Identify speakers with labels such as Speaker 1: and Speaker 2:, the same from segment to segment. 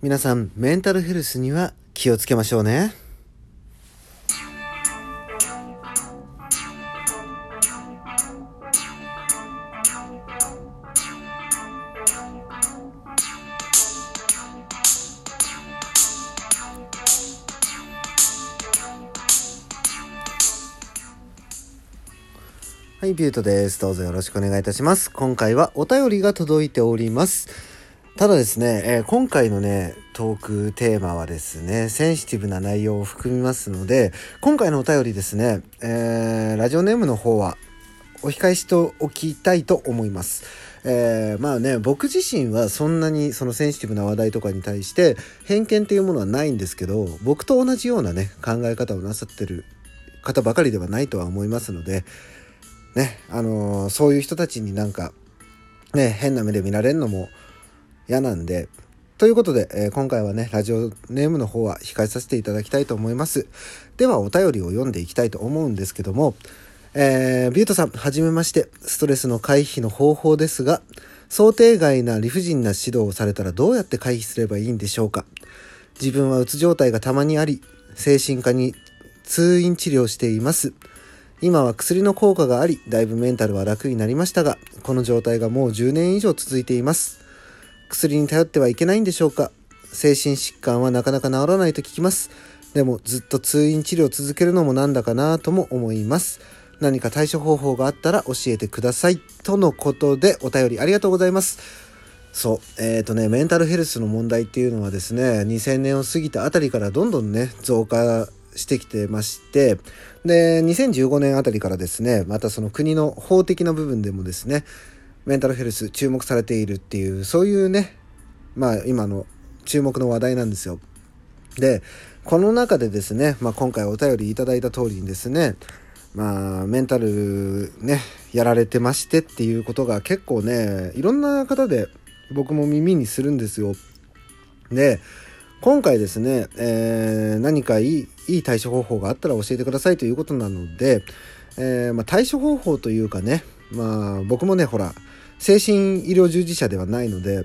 Speaker 1: 皆さん、メンタルヘルスには気をつけましょうね。はい、ビュートです。どうぞよろしくお願いいたします。今回はお便りが届いております。ただですね、えー、今回のね、トークテーマはですね、センシティブな内容を含みますので、今回のお便りですね、えー、ラジオネームの方はお控えしておきたいと思います。えー、まあね、僕自身はそんなにそのセンシティブな話題とかに対して偏見っていうものはないんですけど、僕と同じようなね、考え方をなさってる方ばかりではないとは思いますので、ね、あのー、そういう人たちになんか、ね、変な目で見られるのも嫌なんで、ということで、えー、今回はね、ラジオネームの方は控えさせていただきたいと思います。では、お便りを読んでいきたいと思うんですけども、えー、ビュートさん、はじめまして、ストレスの回避の方法ですが、想定外な理不尽な指導をされたらどうやって回避すればいいんでしょうか？自分はうつ状態がたまにあり、精神科に通院治療しています。今は薬の効果があり、だいぶメンタルは楽になりましたが、この状態がもう10年以上続いています。薬に頼ってはいけないんでしょうか？精神疾患はなかなか治らないと聞きます。でもずっと通院治療を続けるのもなんだかなとも思います。何か対処方法があったら教えてください。とのことでお便りありがとうございます。そう。えっ、ー、とね、メンタルヘルスの問題っていうのはですね、2000年を過ぎたあたりからどんどんね、増加してきてまして、で、2015年あたりからですね、またその国の法的な部分でもですね、メンタルヘルス注目されているっていう、そういうね、まあ今の注目の話題なんですよ。で、この中でですね、まあ今回お便りいただいた通りにですね、まあメンタルね、やられてましてっていうことが結構ね、いろんな方で僕も耳にするんですよ。で、今回ですね、えー、何かいいいい対処方法があったら教えてくださいということなので、えー、まあ、対処方法というかね、まあ、僕もね、ほら、精神医療従事者ではないので、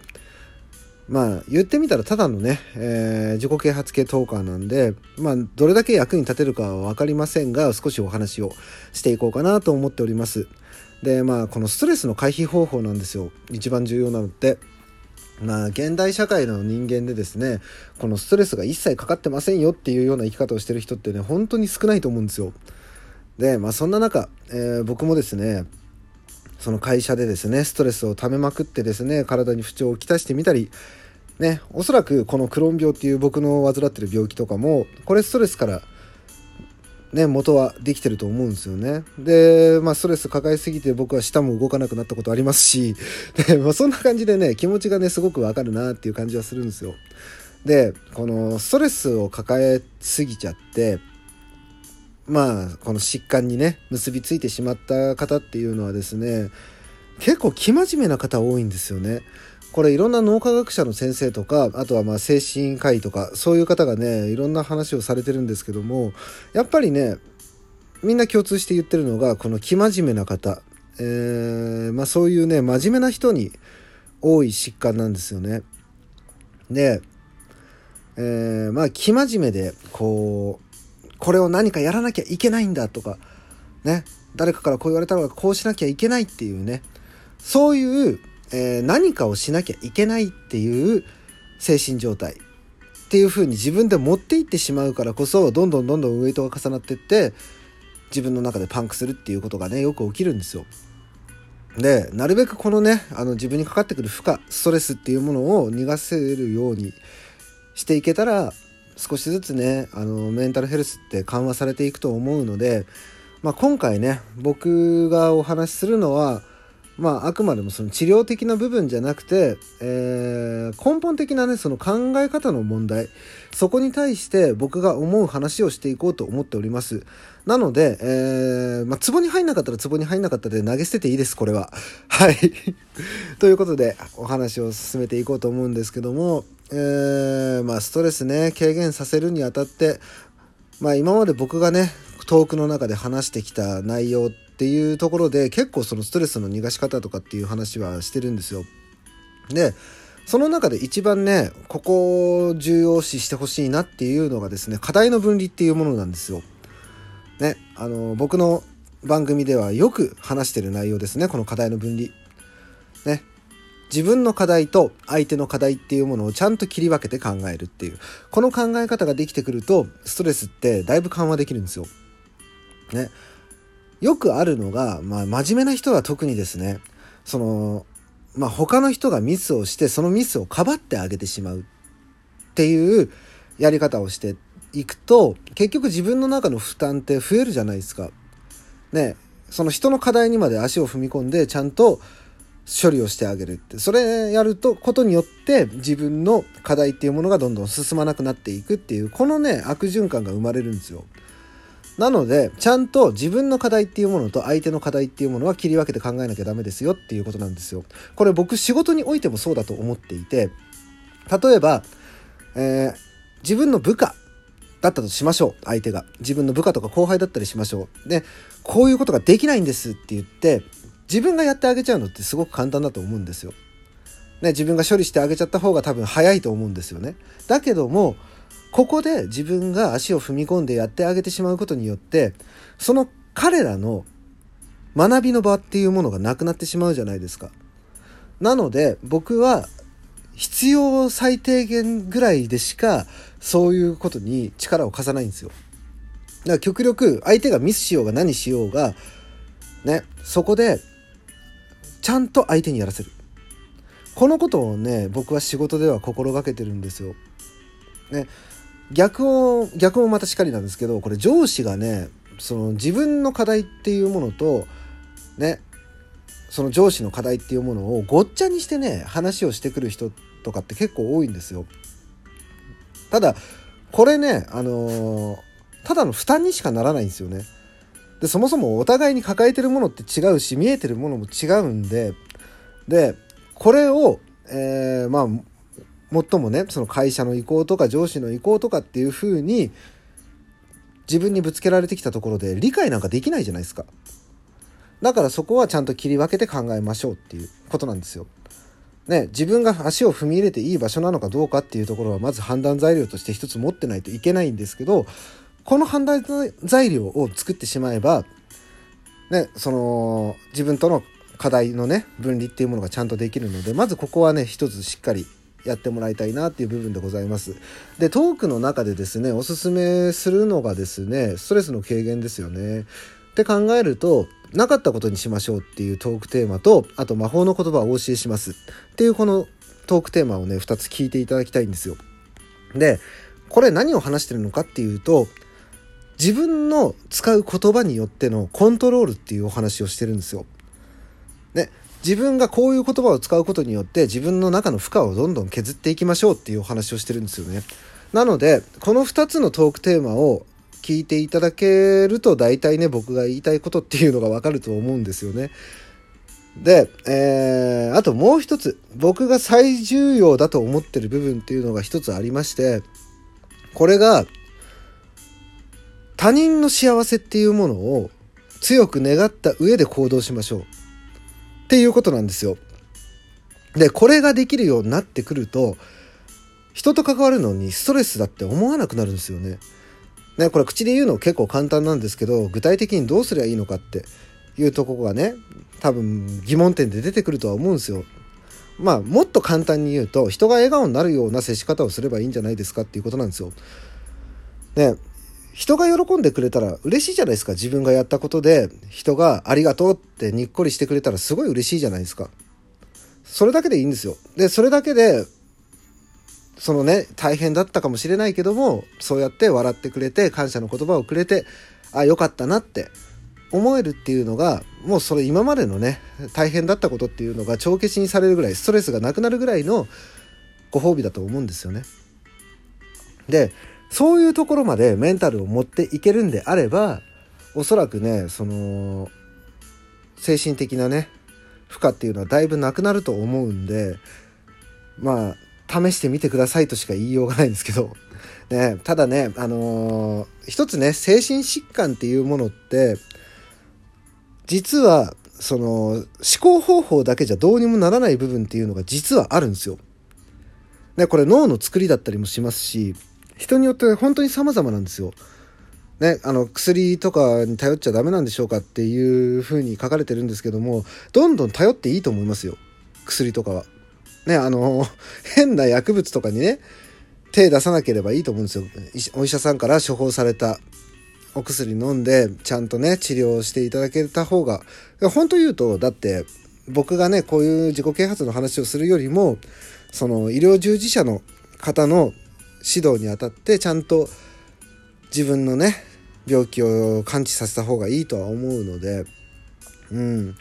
Speaker 1: まあ、言ってみたらただのね、えー、自己啓発系トーカーなんで、まあ、どれだけ役に立てるかは分かりませんが、少しお話をしていこうかなと思っております。で、まあ、このストレスの回避方法なんですよ。一番重要なのって。まあ、現代社会の人間でですね、このストレスが一切かかってませんよっていうような生き方をしてる人ってね、本当に少ないと思うんですよ。で、まあそんな中、えー、僕もですね、その会社でですね、ストレスを溜めまくってですね、体に不調をきたしてみたり、ね、おそらくこのクローン病っていう僕の患ってる病気とかも、これストレスからね、元はできてると思うんですよね。で、まあ、ストレス抱えすぎて僕は舌も動かなくなったことありますし、で、まあ、そんな感じでね、気持ちがね、すごくわかるなっていう感じはするんですよ。で、このストレスを抱えすぎちゃって、まあ、この疾患にね、結びついてしまった方っていうのはですね、結構生真面目な方多いんですよね。これいろんな脳科学者の先生とか、あとはまあ精神科医とか、そういう方がね、いろんな話をされてるんですけども、やっぱりね、みんな共通して言ってるのが、この生真面目な方、えー、まあそういうね、真面目な人に多い疾患なんですよね。で、えー、まあ生真面目で、こう、これを何かやらなきゃいけないんだとか、ね、誰かからこう言われたのがこうしなきゃいけないっていうね、そういうえー、何かをしなきゃいけないっていう精神状態っていう風に自分で持っていってしまうからこそどんどんどんどんウエイトが重なってって自分の中でパンクするっていうことがねよく起きるんですよ。でなるべくこのねあの自分にかかってくる負荷ストレスっていうものを逃がせるようにしていけたら少しずつねあのメンタルヘルスって緩和されていくと思うので、まあ、今回ね僕がお話しするのはまあ、あくまでもその治療的な部分じゃなくて、えー、根本的なね、その考え方の問題、そこに対して僕が思う話をしていこうと思っております。なので、えー、まあ、壺に入んなかったら壺に入んなかったで投げ捨てていいです、これは。はい。ということで、お話を進めていこうと思うんですけども、えー、まあ、ストレスね、軽減させるにあたって、まあ、今まで僕がね、トークの中で話してきた内容っていうところで結構そのストレスの逃がし方とかっていう話はしてるんですよ。で、その中で一番ね、ここを重要視してほしいなっていうのがですね、課題の分離っていうものなんですよ。ね、あの、僕の番組ではよく話してる内容ですね、この課題の分離。ね、自分の課題と相手の課題っていうものをちゃんと切り分けて考えるっていう、この考え方ができてくると、ストレスってだいぶ緩和できるんですよ。ね。よくあるのが、まあ、真面目な人は特にですね、その、まあ、他の人がミスをしてそのミスをかばってあげてしまうっていうやり方をしていくと結局自分の中の負担って増えるじゃないですか。ねその人の課題にまで足を踏み込んでちゃんと処理をしてあげるってそれやるとことによって自分の課題っていうものがどんどん進まなくなっていくっていうこのね悪循環が生まれるんですよ。なので、ちゃんと自分の課題っていうものと相手の課題っていうものは切り分けて考えなきゃダメですよっていうことなんですよ。これ僕仕事においてもそうだと思っていて、例えば、えー、自分の部下だったとしましょう。相手が。自分の部下とか後輩だったりしましょう。で、こういうことができないんですって言って、自分がやってあげちゃうのってすごく簡単だと思うんですよ。ね、自分が処理してあげちゃった方が多分早いと思うんですよね。だけども、ここで自分が足を踏み込んでやってあげてしまうことによってその彼らの学びの場っていうものがなくなってしまうじゃないですか。なので僕は必要最低限ぐらいでしかそういうことに力を貸さないんですよ。だから極力相手がミスしようが何しようがねそこでちゃんと相手にやらせる。このことをね僕は仕事では心がけてるんですよ。ね逆を逆もまたしかりなんですけどこれ上司がねその自分の課題っていうものとねその上司の課題っていうものをごっちゃにしてね話をしてくる人とかって結構多いんですよ。ただこれねあのー、ただの負担にしかならないんですよね。でそもそもお互いに抱えてるものって違うし見えてるものも違うんででこれを、えー、まあ最もねその会社の意向とか上司の意向とかっていう風に自分にぶつけられてきたところで理解なんかできないじゃないですか。だからそこはちゃんと切り分けて考えましょうっていうことなんですよ。ね、自分が足を踏み入れていい場所なのかどうかっていうところはまず判断材料として一つ持ってないといけないんですけどこの判断材料を作ってしまえば、ね、その自分との課題のね分離っていうものがちゃんとできるのでまずここはね一つしっかりやってもらいたいなっていう部分でございます。で、トークの中でですね、おすすめするのがですね、ストレスの軽減ですよね。って考えると、なかったことにしましょうっていうトークテーマと、あと魔法の言葉をお教えしますっていうこのトークテーマをね、2つ聞いていただきたいんですよ。で、これ何を話してるのかっていうと、自分の使う言葉によってのコントロールっていうお話をしてるんですよ。ね、自分がこういう言葉を使うことによって自分の中の負荷をどんどん削っていきましょうっていうお話をしてるんですよね。なので、この2つのトークテーマを聞いていただけると大体ね、僕が言いたいことっていうのがわかると思うんですよね。で、えー、あともう一つ、僕が最重要だと思ってる部分っていうのが一つありまして、これが、他人の幸せっていうものを強く願った上で行動しましょう。っていうことなんですよ。で、これができるようになってくると、人と関わるのにストレスだって思わなくなるんですよね。ね、これ口で言うの結構簡単なんですけど、具体的にどうすりゃいいのかっていうとこがね、多分疑問点で出てくるとは思うんですよ。まあ、もっと簡単に言うと、人が笑顔になるような接し方をすればいいんじゃないですかっていうことなんですよ。ね、人が喜んでくれたら嬉しいじゃないですか。自分がやったことで人がありがとうってにっこりしてくれたらすごい嬉しいじゃないですか。それだけでいいんですよ。で、それだけで、そのね、大変だったかもしれないけども、そうやって笑ってくれて、感謝の言葉をくれて、あ、よかったなって思えるっていうのが、もうそれ今までのね、大変だったことっていうのが帳消しにされるぐらい、ストレスがなくなるぐらいのご褒美だと思うんですよね。で、そういうところまでメンタルを持っていけるんであればおそらくねその精神的なね負荷っていうのはだいぶなくなると思うんでまあ試してみてくださいとしか言いようがないんですけど、ね、ただねあのー、一つね精神疾患っていうものって実はその思考方法だけじゃどうにもならない部分っていうのが実はあるんですよ。ね、これ脳の作りだったりもしますし、人によって本当に様々なんですよ。ね、あの薬とかに頼っちゃダメなんでしょうかっていうふうに書かれてるんですけどもどんどん頼っていいと思いますよ薬とかは。ねあの 変な薬物とかにね手出さなければいいと思うんですよお医者さんから処方されたお薬飲んでちゃんとね治療していただけた方が本当言うとだって僕がねこういう自己啓発の話をするよりもその医療従事者の方の指導にあたってちゃんと自分のね病気を感知させた方がいいとは思うのでうん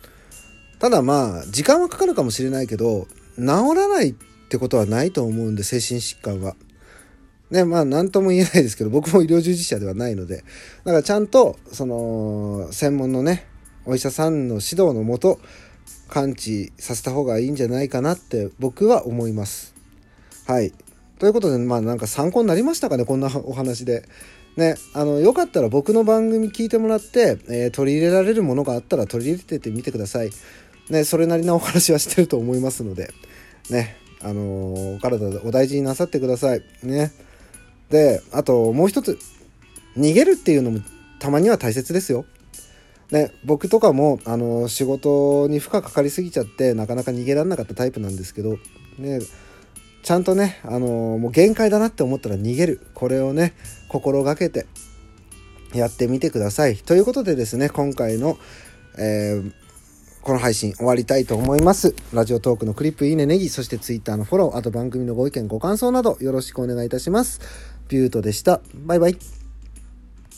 Speaker 1: ただまあ時間はかかるかもしれないけど治らないってことはないと思うんで精神疾患は。ねまあ何とも言えないですけど僕も医療従事者ではないのでだからちゃんとその専門のねお医者さんの指導のもと感知させた方がいいんじゃないかなって僕は思います。はい。ということでまあなんか参考になりましたかねこんなお話で。ね、あの、よかったら僕の番組聞いてもらって、えー、取り入れられるものがあったら取り入れててみてください。ね、それなりなお話はしてると思いますので、ね、あのー、お体お大事になさってください。ね。で、あともう一つ、逃げるっていうのもたまには大切ですよ。ね、僕とかも、あのー、仕事に負荷かかりすぎちゃって、なかなか逃げられなかったタイプなんですけど、ね、ちゃんとね、あのー、もう限界だなって思ったら逃げる。これをね、心がけてやってみてください。ということでですね、今回の、えー、この配信終わりたいと思います。ラジオトークのクリップいいねネギ、そして Twitter のフォロー、あと番組のご意見ご感想などよろしくお願いいたします。ビュートでした。バイバイ。